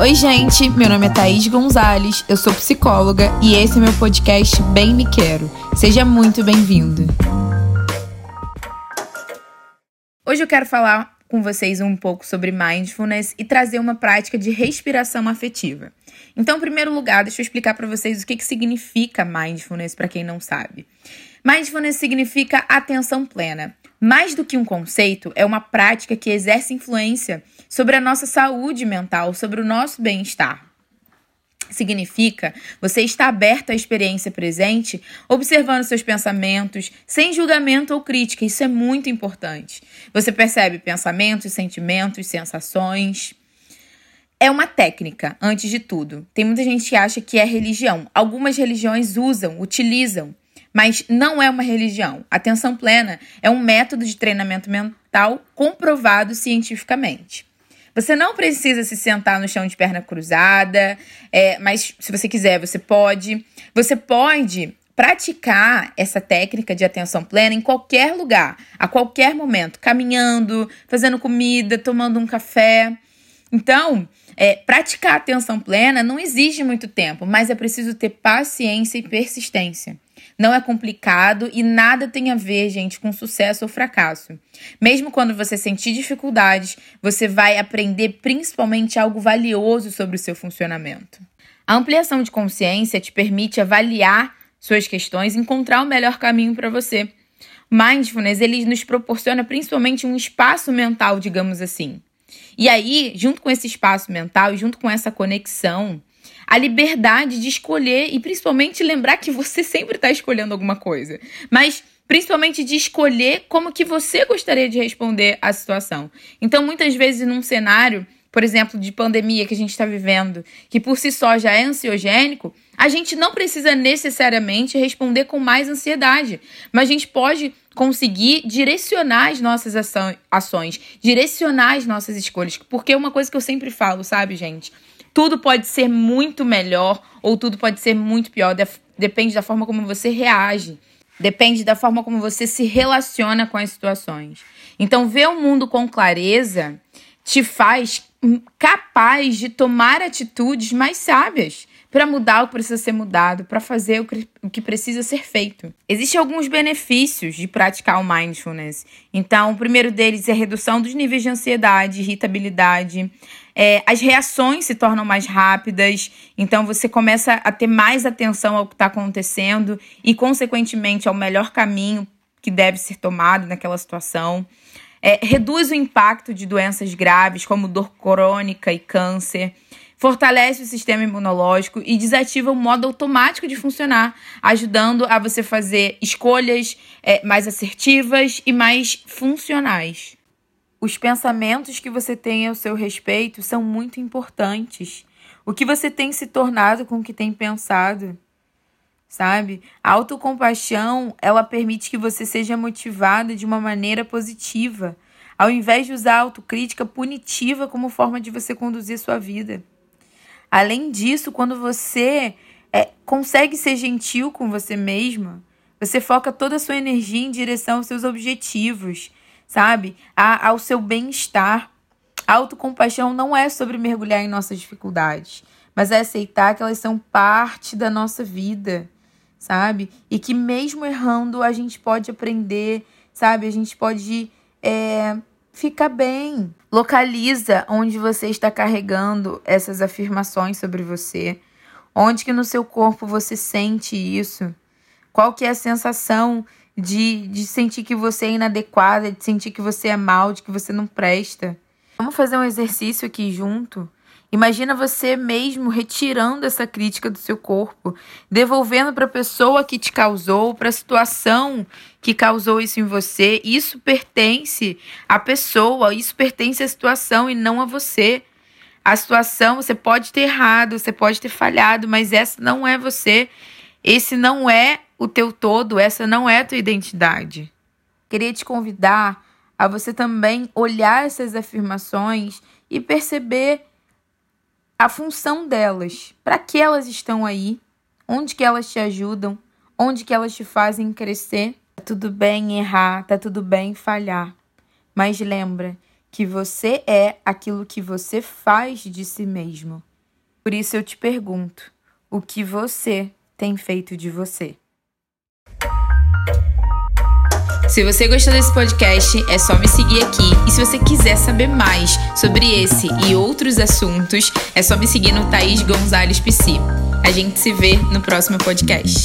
Oi, gente, meu nome é Thaís Gonzalez, eu sou psicóloga e esse é meu podcast Bem Me Quero. Seja muito bem-vindo. Hoje eu quero falar com vocês um pouco sobre mindfulness e trazer uma prática de respiração afetiva. Então, em primeiro lugar, deixa eu explicar para vocês o que, que significa mindfulness para quem não sabe. Mindfulness significa atenção plena. Mais do que um conceito, é uma prática que exerce influência sobre a nossa saúde mental, sobre o nosso bem-estar. Significa você estar aberto à experiência presente, observando seus pensamentos, sem julgamento ou crítica. Isso é muito importante. Você percebe pensamentos, sentimentos, sensações. É uma técnica, antes de tudo. Tem muita gente que acha que é religião. Algumas religiões usam, utilizam mas não é uma religião. Atenção plena é um método de treinamento mental comprovado cientificamente. Você não precisa se sentar no chão de perna cruzada, é, mas se você quiser, você pode. Você pode praticar essa técnica de atenção plena em qualquer lugar, a qualquer momento, caminhando, fazendo comida, tomando um café. Então, é, praticar atenção plena não exige muito tempo, mas é preciso ter paciência e persistência. Não é complicado e nada tem a ver, gente, com sucesso ou fracasso. Mesmo quando você sentir dificuldades, você vai aprender principalmente algo valioso sobre o seu funcionamento. A ampliação de consciência te permite avaliar suas questões e encontrar o melhor caminho para você. Mindfulness, ele nos proporciona principalmente um espaço mental, digamos assim. E aí, junto com esse espaço mental e junto com essa conexão, a liberdade de escolher e principalmente lembrar que você sempre está escolhendo alguma coisa. Mas principalmente de escolher como que você gostaria de responder à situação. Então, muitas vezes num cenário, por exemplo, de pandemia que a gente está vivendo, que por si só já é ansiogênico, a gente não precisa necessariamente responder com mais ansiedade, mas a gente pode conseguir direcionar as nossas ações, direcionar as nossas escolhas, porque é uma coisa que eu sempre falo, sabe, gente? Tudo pode ser muito melhor ou tudo pode ser muito pior. Depende da forma como você reage. Depende da forma como você se relaciona com as situações. Então, ver o mundo com clareza te faz capaz de tomar atitudes mais sábias para mudar o que precisa ser mudado, para fazer o que precisa ser feito. Existem alguns benefícios de praticar o mindfulness. Então, o primeiro deles é a redução dos níveis de ansiedade, irritabilidade. É, as reações se tornam mais rápidas, então você começa a ter mais atenção ao que está acontecendo e, consequentemente, ao melhor caminho que deve ser tomado naquela situação. É, reduz o impacto de doenças graves, como dor crônica e câncer fortalece o sistema imunológico e desativa o modo automático de funcionar, ajudando a você fazer escolhas é, mais assertivas e mais funcionais. Os pensamentos que você tem ao seu respeito são muito importantes. O que você tem se tornado com o que tem pensado, sabe? A autocompaixão, ela permite que você seja motivado de uma maneira positiva, ao invés de usar a autocrítica punitiva como forma de você conduzir sua vida. Além disso, quando você é, consegue ser gentil com você mesma, você foca toda a sua energia em direção aos seus objetivos, sabe? A, ao seu bem-estar. A autocompaixão não é sobre mergulhar em nossas dificuldades, mas é aceitar que elas são parte da nossa vida, sabe? E que mesmo errando, a gente pode aprender, sabe? A gente pode é, ficar bem. Localiza onde você está carregando essas afirmações sobre você. Onde que no seu corpo você sente isso? Qual que é a sensação de, de sentir que você é inadequada, de sentir que você é mal, de que você não presta? Vamos fazer um exercício aqui junto? Imagina você mesmo retirando essa crítica do seu corpo, devolvendo para a pessoa que te causou, para a situação que causou isso em você. Isso pertence à pessoa, isso pertence à situação e não a você. A situação, você pode ter errado, você pode ter falhado, mas essa não é você. Esse não é o teu todo, essa não é a tua identidade. Queria te convidar a você também olhar essas afirmações e perceber a função delas, para que elas estão aí, onde que elas te ajudam, onde que elas te fazem crescer. Tá tudo bem errar, tá tudo bem falhar, mas lembra que você é aquilo que você faz de si mesmo. Por isso eu te pergunto: o que você tem feito de você? Se você gostou desse podcast, é só me seguir aqui. E se você quiser saber mais sobre esse e outros assuntos, é só me seguir no Thaís Gonzalez Psi. A gente se vê no próximo podcast.